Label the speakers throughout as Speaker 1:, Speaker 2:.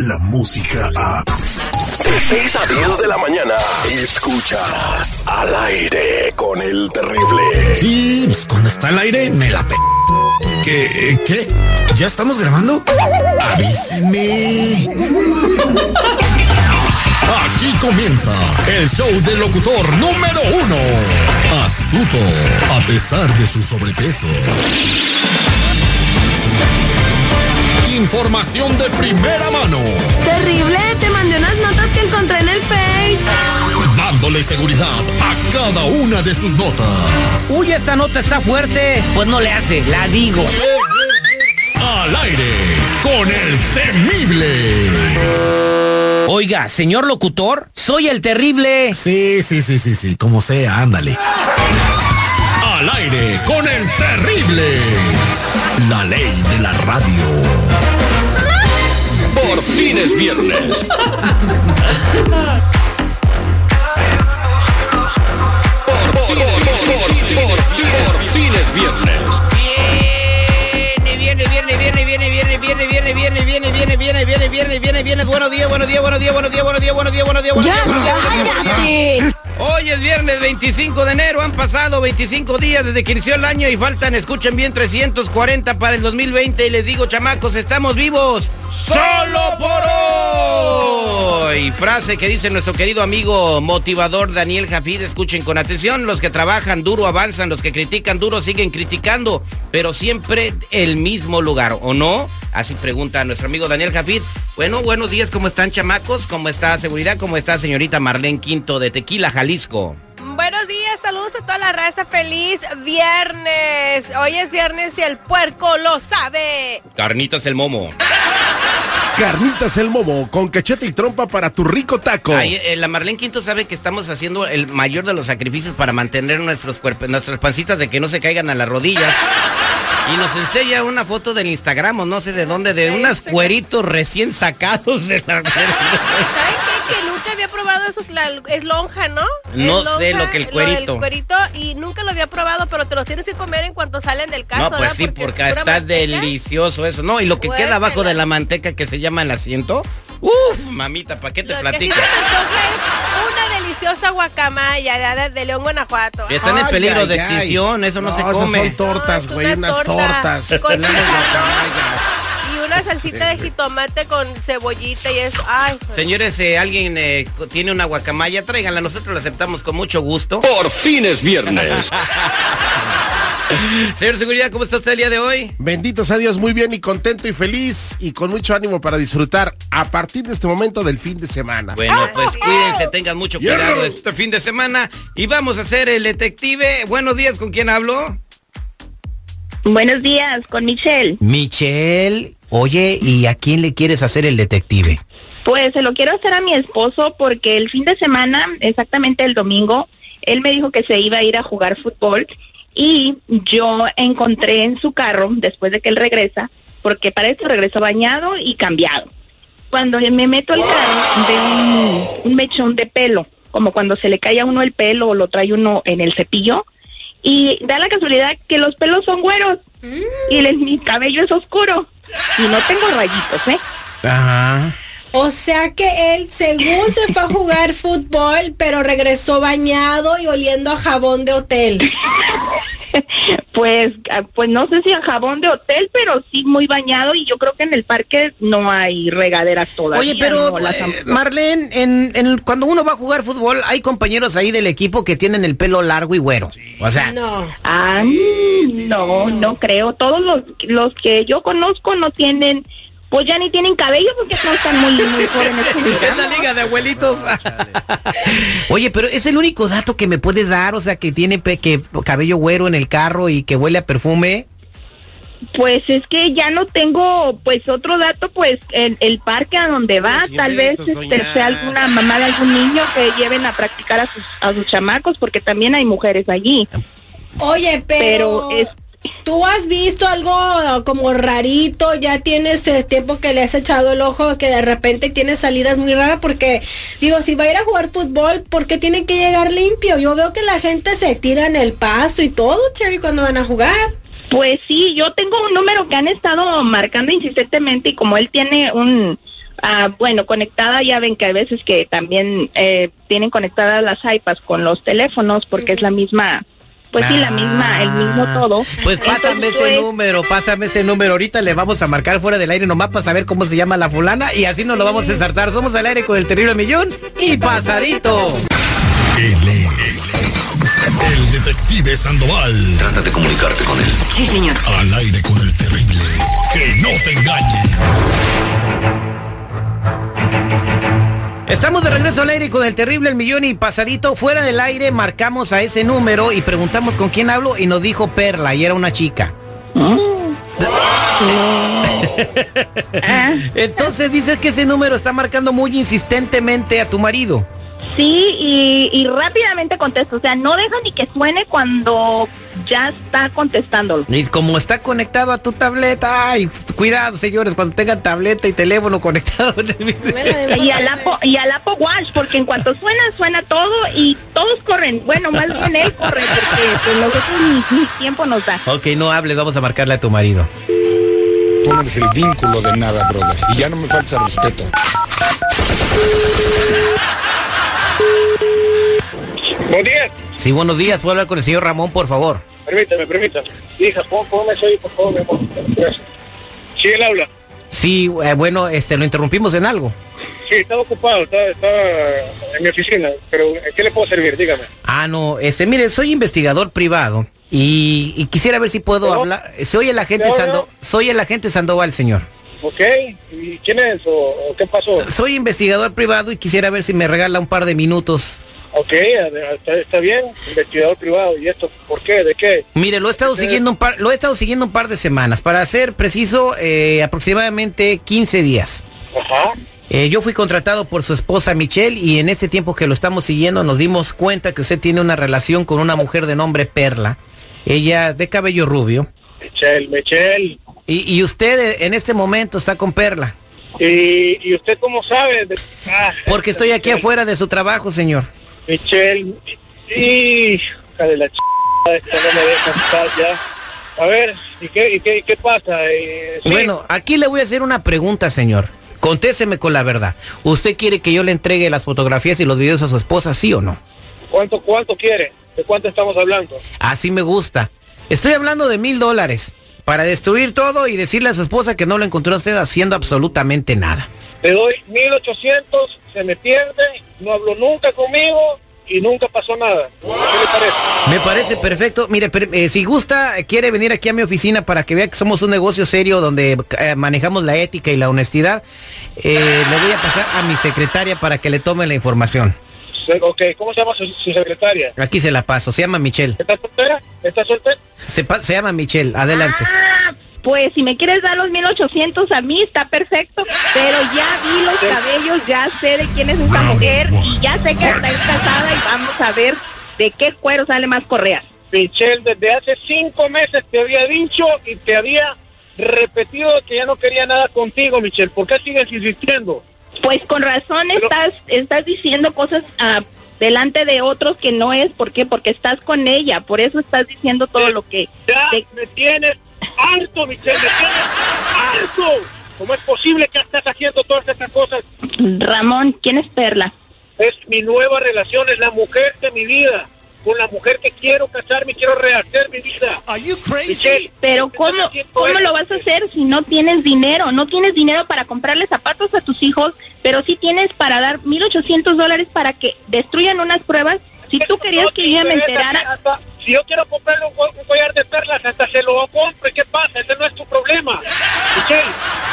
Speaker 1: la música a...
Speaker 2: De 6 a 10 de la mañana, escuchas al aire con el terrible.
Speaker 3: Sí, pues, cuando está al aire me la pe... ¿Qué? ¿Qué? ¿Ya estamos grabando? Avísenme. Aquí comienza el show del locutor número uno. Astuto, a pesar de su sobrepeso. Información de primera mano.
Speaker 4: Terrible, te mandé unas notas que encontré en el Face.
Speaker 3: Dándole seguridad a cada una de sus notas.
Speaker 5: Uy, esta nota está fuerte. Pues no le hace, la digo.
Speaker 3: Al aire con el temible.
Speaker 5: Oiga, señor locutor, soy el terrible.
Speaker 3: Sí, sí, sí, sí, sí, como sea, ándale. Al aire con el terrible. La ley de la radio.
Speaker 2: Por fin es viernes. Por, por, por, por, fin es viernes.
Speaker 5: Viene, viene, viene, viene, viene, viene, viene, viene, viene, viene, viene, viene, viene, viene, viene. Buenos días, buenos días, buenos días, buenos días, buenos días, buenos días, buenos días, buenos días, buenos días, Hoy es viernes 25 de enero, han pasado 25 días desde que inició el año y faltan, escuchen bien, 340 para el 2020 y les digo, chamacos, estamos vivos solo por hoy. Frase que dice nuestro querido amigo motivador Daniel Jafid, escuchen con atención, los que trabajan duro avanzan, los que critican duro siguen criticando, pero siempre el mismo lugar, ¿o no? Así pregunta nuestro amigo Daniel Jafid. Bueno, buenos días, ¿cómo están chamacos? ¿Cómo está seguridad? ¿Cómo está señorita Marlene Quinto de Tequila, Jalisco?
Speaker 4: Buenos días, saludos a toda la raza. Feliz viernes. Hoy es viernes y el puerco lo sabe.
Speaker 5: Carnitas el momo.
Speaker 6: Carnitas el momo con cachete y trompa para tu rico taco.
Speaker 5: Ay, eh, la Marlene Quinto sabe que estamos haciendo el mayor de los sacrificios para mantener nuestros cuerpos, nuestras pancitas de que no se caigan a las rodillas. Y nos enseña una foto del Instagram o no sé de dónde, de unos cueritos recién sacados de la...
Speaker 4: ¿Saben qué? Que nunca había probado eso. es la- es lonja, ¿no?
Speaker 5: No
Speaker 4: Es
Speaker 5: sé lo que el cuerito.
Speaker 4: cuerito y nunca lo había probado, pero te los tienes que comer en cuanto salen del caso.
Speaker 5: No, pues
Speaker 4: ¿verdad?
Speaker 5: sí, porque, está
Speaker 4: manteca.
Speaker 5: delicioso eso. No, y lo que queda abajo de la manteca que se llama el asiento. Uf, mamita, ¿para qué te
Speaker 4: Lo que sí se una deliciosa guacamaya de, León, Guanajuato.
Speaker 5: Están en peligro
Speaker 6: ay,
Speaker 5: de
Speaker 6: ay.
Speaker 5: extinción, eso no, se
Speaker 6: esas
Speaker 5: come.
Speaker 6: son tortas,
Speaker 4: No,
Speaker 6: güey, unas
Speaker 4: torta
Speaker 6: tortas.
Speaker 4: con una salsita de jitomate con cebollita y eso. Ay, pues.
Speaker 5: Señores, eh, alguien eh, tiene una guacamaya, tráiganla, nosotros la aceptamos con mucho gusto.
Speaker 2: Por fin es viernes.
Speaker 5: Señor Seguridad, ¿cómo está usted el día de hoy?
Speaker 6: Bendito sea Dios, muy bien y contento y feliz y con mucho ánimo para disfrutar a partir de este momento del fin de semana.
Speaker 5: Bueno, pues cuídense, tengan mucho cuidado este fin de semana y vamos a hacer el detective. Buenos días, ¿con quién hablo?
Speaker 7: Buenos días, con Michelle.
Speaker 5: Michelle, oye, ¿y a quién le quieres hacer el detective?
Speaker 7: Pues se lo quiero hacer a mi esposo porque el fin de semana, exactamente el domingo, él me dijo que se iba a ir a jugar fútbol y yo encontré en su carro, después de que él regresa, porque para esto regresó bañado y cambiado. Cuando me meto al carro, veo un, un mechón de pelo, como cuando se le cae a uno el pelo o lo trae uno en el cepillo, y da la casualidad que los pelos son güeros y el- mi cabello es oscuro y no tengo rayitos, ¿eh?
Speaker 5: Ajá.
Speaker 8: O sea que él, según se fue a jugar fútbol, pero regresó bañado y oliendo a jabón de hotel.
Speaker 7: Pues, ah, pues no sé si a jabón de hotel, pero sí muy bañado y yo creo que en el parque no hay regaderas todavía.
Speaker 5: Oye, pero
Speaker 7: no las
Speaker 5: eh, Marlene, en, en- cuando uno va a jugar fútbol, hay compañeros ahí del equipo que tienen el pelo largo y güero. O sea,
Speaker 8: No.
Speaker 7: Ah, no, no creo. Todos los, los que yo conozco no tienen, pues ya ni tienen cabello porque no están muy, muy jóvenes.
Speaker 5: es la liga de abuelitos. Oye, pero es el único dato que me puedes dar, o sea, que tiene pe- que cabello güero en el carro y que huele a perfume.
Speaker 7: Pues es que ya no tengo, pues otro dato, pues el, el parque a donde va, tal vez este, sea alguna mamá de algún niño que lleven a practicar a sus, a sus chamacos, porque también hay mujeres allí.
Speaker 8: Oye, pero,
Speaker 7: Pero es-
Speaker 8: tú has visto algo como rarito, ya tienes eh, tiempo que le has echado el ojo que de repente tiene salidas muy raras porque digo, si va a ir a jugar fútbol, ¿por qué tiene que llegar limpio? Yo veo que la gente se tira en el pasto y todo, Terry, cuando van a jugar.
Speaker 7: Pues sí, yo tengo un número que han estado marcando insistentemente y como él tiene un ah, bueno, conectada, ya ven que hay veces que también eh, tienen conectadas las iPads con los teléfonos porque es la misma, pues sí, la misma, el mismo
Speaker 5: Ah,
Speaker 7: todo.
Speaker 5: Pues pásame
Speaker 7: Entonces,
Speaker 5: ese
Speaker 7: pues,
Speaker 5: número, pásame ese número. Ahorita le vamos a marcar fuera del aire nomás para saber cómo se llama la fulana y así nos lo vamos a ensartar. Somos al aire con el terrible millón y pasadito.
Speaker 3: Él es el detective Sandoval.
Speaker 1: Trata de comunicarte con él.
Speaker 9: Sí, señor.
Speaker 3: Al aire con el terrible. Que no te engañe.
Speaker 5: Estamos de regreso al aire con el terrible el millón y pasadito. Fuera del aire marcamos a ese número y preguntamos con quién hablo y nos dijo Perla y era una chica. Entonces dices que ese número está marcando muy insistentemente a tu marido.
Speaker 7: Sí, y, y rápidamente contesto. O sea, no deja ni que suene cuando ya está contestándolo.
Speaker 5: Y como está conectado a tu tableta, ay, cuidado señores, cuando tengan tableta y teléfono conectado.
Speaker 7: Y al, Apple, y al Apple Watch, porque en cuanto suena, suena todo y todos corren. Bueno, más bien él corre, porque pues, nosotros ni, ni tiempo nos da.
Speaker 5: ok, no hables, vamos a marcarle a tu marido.
Speaker 10: Tú no eres el vínculo de nada, brother. Y ya no me falta respeto.
Speaker 11: Buen día.
Speaker 5: Sí, buenos días, puedo hablar con el señor Ramón, por favor.
Speaker 11: Permítame, permítame. Hija, pon, ponme eso ahí, por favor, mi amor. Gracias. Sí, él habla.
Speaker 5: Sí, eh, bueno, este, lo interrumpimos en algo.
Speaker 11: Sí, estaba ocupado, estaba, estaba en mi oficina. Pero, ¿en qué le puedo servir? Dígame.
Speaker 5: Ah, no, este, mire, soy investigador privado y, y quisiera ver si puedo hablar. Soy el agente. Sando, soy el agente Sandoval, señor.
Speaker 11: ¿Ok? ¿Y quién es o, o qué pasó?
Speaker 5: Soy investigador privado y quisiera ver si me regala un par de minutos.
Speaker 11: Ok, está, está bien. Investigador privado. ¿Y esto por qué? ¿De qué?
Speaker 5: Mire, lo he estado
Speaker 11: Ok.
Speaker 5: siguiendo un par, lo he estado siguiendo un par de semanas, para ser preciso, eh, aproximadamente 15 días.
Speaker 11: Ajá.
Speaker 5: Eh, yo fui contratado por su esposa Michelle y en este tiempo que lo estamos siguiendo nos dimos cuenta que usted tiene una relación con una mujer de nombre Perla. Ella de cabello rubio.
Speaker 11: Michelle, Michelle.
Speaker 5: Y, y usted eh, en este momento está con Perla.
Speaker 11: ¿Y, y usted cómo sabe? Ah,
Speaker 5: Porque estoy aquí afuera de su trabajo, señor.
Speaker 11: Michelle. Hija de la ch... Esta no me deja estar ya. A ver, ¿y qué, y qué, y qué pasa? Eh, sí.
Speaker 5: Bueno, aquí le voy a hacer una pregunta, señor. Contésteme con la verdad. ¿Usted quiere que yo le entregue las fotografías y los videos a su esposa, sí o no?
Speaker 11: ¿Cuánto, cuánto quiere? ¿De cuánto estamos hablando?
Speaker 5: Así me gusta. Estoy hablando de mil dólares para destruir todo y decirle a su esposa que no lo encontró a usted haciendo absolutamente nada.
Speaker 11: Le doy 1800, se me pierde, no habló nunca conmigo y nunca pasó nada. ¿Qué le parece?
Speaker 5: Me parece perfecto. Mire, per- eh, si gusta, quiere venir aquí a mi oficina para que vea que somos un negocio serio donde eh, manejamos la ética y la honestidad. eh, le voy a pasar a mi secretaria para que le tome la información.
Speaker 11: Ok, ¿cómo se llama su, su secretaria?
Speaker 5: Aquí se la paso. Se llama Michelle.
Speaker 11: ¿Está soltera? ¿Está soltera?
Speaker 5: Se llama Michelle. Adelante.
Speaker 7: Ah, pues si me quieres dar los 1800 a mí está perfecto, pero ya vi los cabellos, ya sé de quién es esta mujer y ya sé que está casada y vamos a ver de qué cuero sale más correas.
Speaker 11: Michelle, desde hace cinco meses te había dicho y te había repetido que ya no quería nada contigo, Michelle. ¿Por qué sigues insistiendo?
Speaker 7: Pues con razón
Speaker 11: Pero-
Speaker 7: estás estás diciendo cosas ah, delante de otros que no es, ¿por qué? Porque estás con ella, por eso estás diciendo todo lo que...
Speaker 11: Ya
Speaker 7: de-
Speaker 11: me tienes harto, Michelle, me tienes harto. ¿Cómo es posible que estás haciendo todas estas cosas?
Speaker 7: Ramón, ¿quién es Perla?
Speaker 11: Es mi nueva relación, es la mujer de mi vida. Con la mujer que quiero casarme y quiero rehacer mi vida. Michelle,
Speaker 7: Pero
Speaker 11: ¿qué
Speaker 7: ¿cómo,
Speaker 11: estás haciendo
Speaker 7: ¿cómo
Speaker 11: esto?
Speaker 7: lo vas a hacer si no tienes dinero? No tienes dinero para comprarle zapatos a tus hijos, pero sí tienes para dar 1.800 dólares para que destruyan unas pruebas. Si tú querías
Speaker 11: No
Speaker 7: que yo me enterara,
Speaker 11: hasta- si yo quiero comprarle un, un collar de perlas, hasta se lo compro. ¿Y qué pasa? Ese no es tu problema.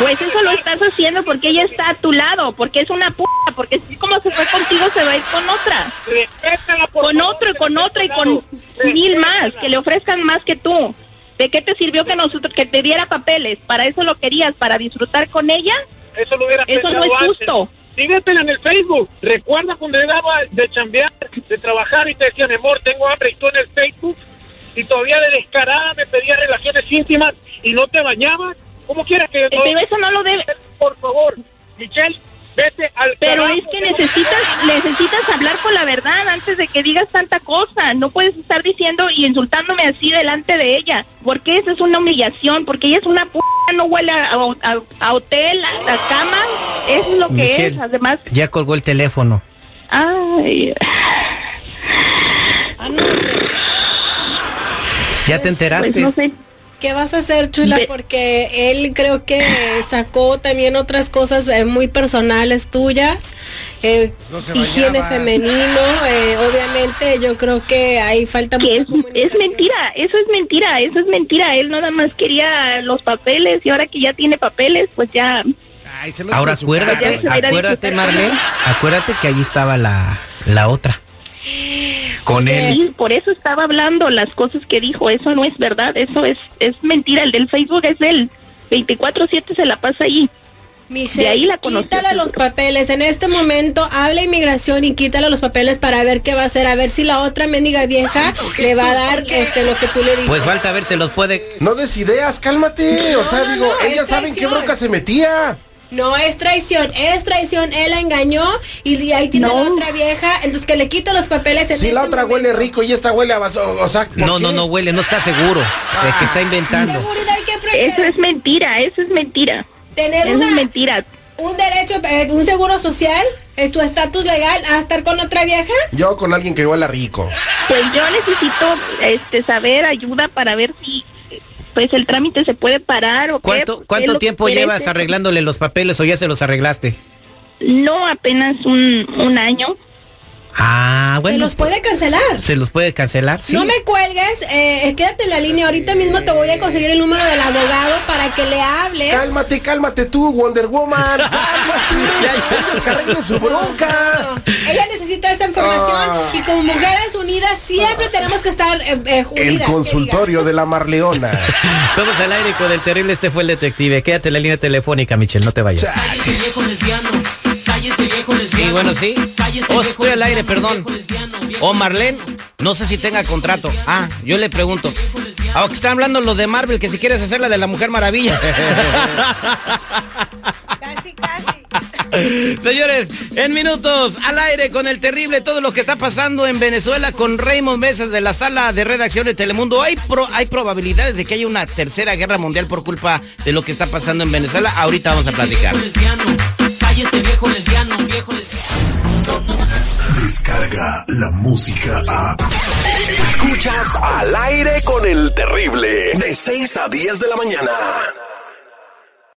Speaker 7: Pues eso lo estás haciendo porque ella está a tu lado, porque es una p***, porque así como se fue contigo se va a ir con otra.
Speaker 11: respétala, por
Speaker 7: Con
Speaker 11: favor,
Speaker 7: otro y con otra y con mil más, que le ofrezcan más que tú. ¿De qué te sirvió que nosotros que te diera papeles? ¿Para eso lo querías? ¿Para disfrutar con ella?
Speaker 11: Eso lo hubiera
Speaker 7: Eso no es
Speaker 11: antes. En el Facebook. Recuerda cuando llegaba de chambear, de trabajar y te decía, mi amor, tengo hambre y tú en el Facebook. Y todavía de descarada me pedía relaciones íntimas y no te bañabas. ¿Cómo quieres que
Speaker 7: Pero eso no lo debe...
Speaker 11: Por favor, Michelle, vete al
Speaker 7: Pero
Speaker 11: carajo,
Speaker 7: es que necesitas necesitas hablar con la verdad antes de que digas tanta cosa. No puedes estar diciendo y insultándome así delante de ella. Porque esa es una humillación, porque ella es una p no huele a, a- a hotel, a, a cama. Eso es lo que
Speaker 5: Michelle,
Speaker 7: es. Además,
Speaker 5: Ya colgó el teléfono.
Speaker 7: ay,
Speaker 5: ¿Ya te enteraste?
Speaker 7: pues no sé.
Speaker 8: ¿Qué vas a hacer, chula? Porque él creo que sacó también otras cosas eh, muy personales tuyas, eh,
Speaker 6: No se
Speaker 8: higiene femenino, eh, obviamente yo creo que ahí falta mucha
Speaker 7: es, mentira, eso es mentira, eso es mentira. Él nada más quería los papeles y ahora que ya tiene papeles, pues ya.
Speaker 6: Ay, se lo
Speaker 5: Ahora acuérdate, acuérdate. Marlene, acuérdate que ahí estaba la, la otra. Con él.
Speaker 7: Sí, por eso estaba hablando las cosas que dijo. Eso no es verdad, eso es es mentira. El del Facebook es él. 24/7 se la pasa ahí.
Speaker 8: Michelle,
Speaker 7: De ahí la
Speaker 8: quítale los papeles. En este momento habla inmigración y quítale los papeles para ver qué va a hacer. A ver si la otra mendiga vieja le va a dar este lo que tú le dices.
Speaker 5: Pues falta ver, se los puede.
Speaker 6: No des ideas, cálmate. o sea,
Speaker 8: no,
Speaker 6: digo,
Speaker 8: no,
Speaker 6: ellas saben qué bronca se metía.
Speaker 8: No es traición, es traición. Él la engañó y ahí tiene
Speaker 7: No.
Speaker 8: la otra vieja. Entonces que le quite los papeles. En
Speaker 6: Si la
Speaker 8: este
Speaker 6: otra
Speaker 8: momento.
Speaker 6: huele rico y esta huele a vaso, o sea, ¿por
Speaker 5: No,
Speaker 6: qué?
Speaker 5: no, no huele, no está seguro. Es que está inventando.
Speaker 7: Eso es mentira, eso es mentira.
Speaker 8: Tener
Speaker 7: Eso
Speaker 8: una,
Speaker 7: es mentira.
Speaker 8: un derecho, eh, un seguro social, es tu estatus legal a estar con otra vieja.
Speaker 6: Yo con alguien que huela rico.
Speaker 7: Pues yo necesito este saber ayuda para ver si pues el trámite se puede parar o qué,
Speaker 5: ¿Cuánto,
Speaker 7: porque
Speaker 5: cuánto tiempo llevas arreglándole los papeles o ya se los arreglaste?
Speaker 7: No, apenas un, un año.
Speaker 5: Ah,
Speaker 8: Se
Speaker 5: bueno.
Speaker 8: los puede cancelar.
Speaker 5: ¿Se los puede cancelar? Sí.
Speaker 8: No me cuelgues, eh, quédate en la línea. Ahorita mismo te voy a conseguir el número del abogado para que le hables.
Speaker 6: Cálmate, cálmate tú, Wonder Woman. Cálmate. Ellos que arreglen su bronca.
Speaker 8: Ella necesita esa información
Speaker 6: Ah.
Speaker 8: y como mujeres unidas siempre tenemos que estar eh, eh,
Speaker 6: El
Speaker 8: unidas.
Speaker 6: consultorio de la Marleona.
Speaker 5: Somos al aire con el terrible, este fue el detective. Quédate en la línea telefónica, Michelle, no te vayas. Sí, bueno, sí. Oh, estoy al aire, perdón.
Speaker 9: viejo lesbiano, viejo
Speaker 5: O Marlene, no sé si tenga contrato. Ah, yo le pregunto. Ah, que están hablando los de Marvel, que si quieres hacer la de la Mujer Maravilla.
Speaker 4: Casi, casi.
Speaker 5: Señores, en minutos, al aire con el terrible, todo lo que está pasando en Venezuela con Raymond Mesas de la sala de redacción de Telemundo. Hay, pro- hay probabilidades de que haya una tercera guerra mundial por culpa de lo que está pasando en Venezuela. Ahorita vamos a platicar.
Speaker 9: Lesbiano. Cállese viejo lesbiano, viejo lesbiano.
Speaker 1: Descarga la música a.
Speaker 2: Escuchas al aire con el terrible. De 6 a 10 de la mañana.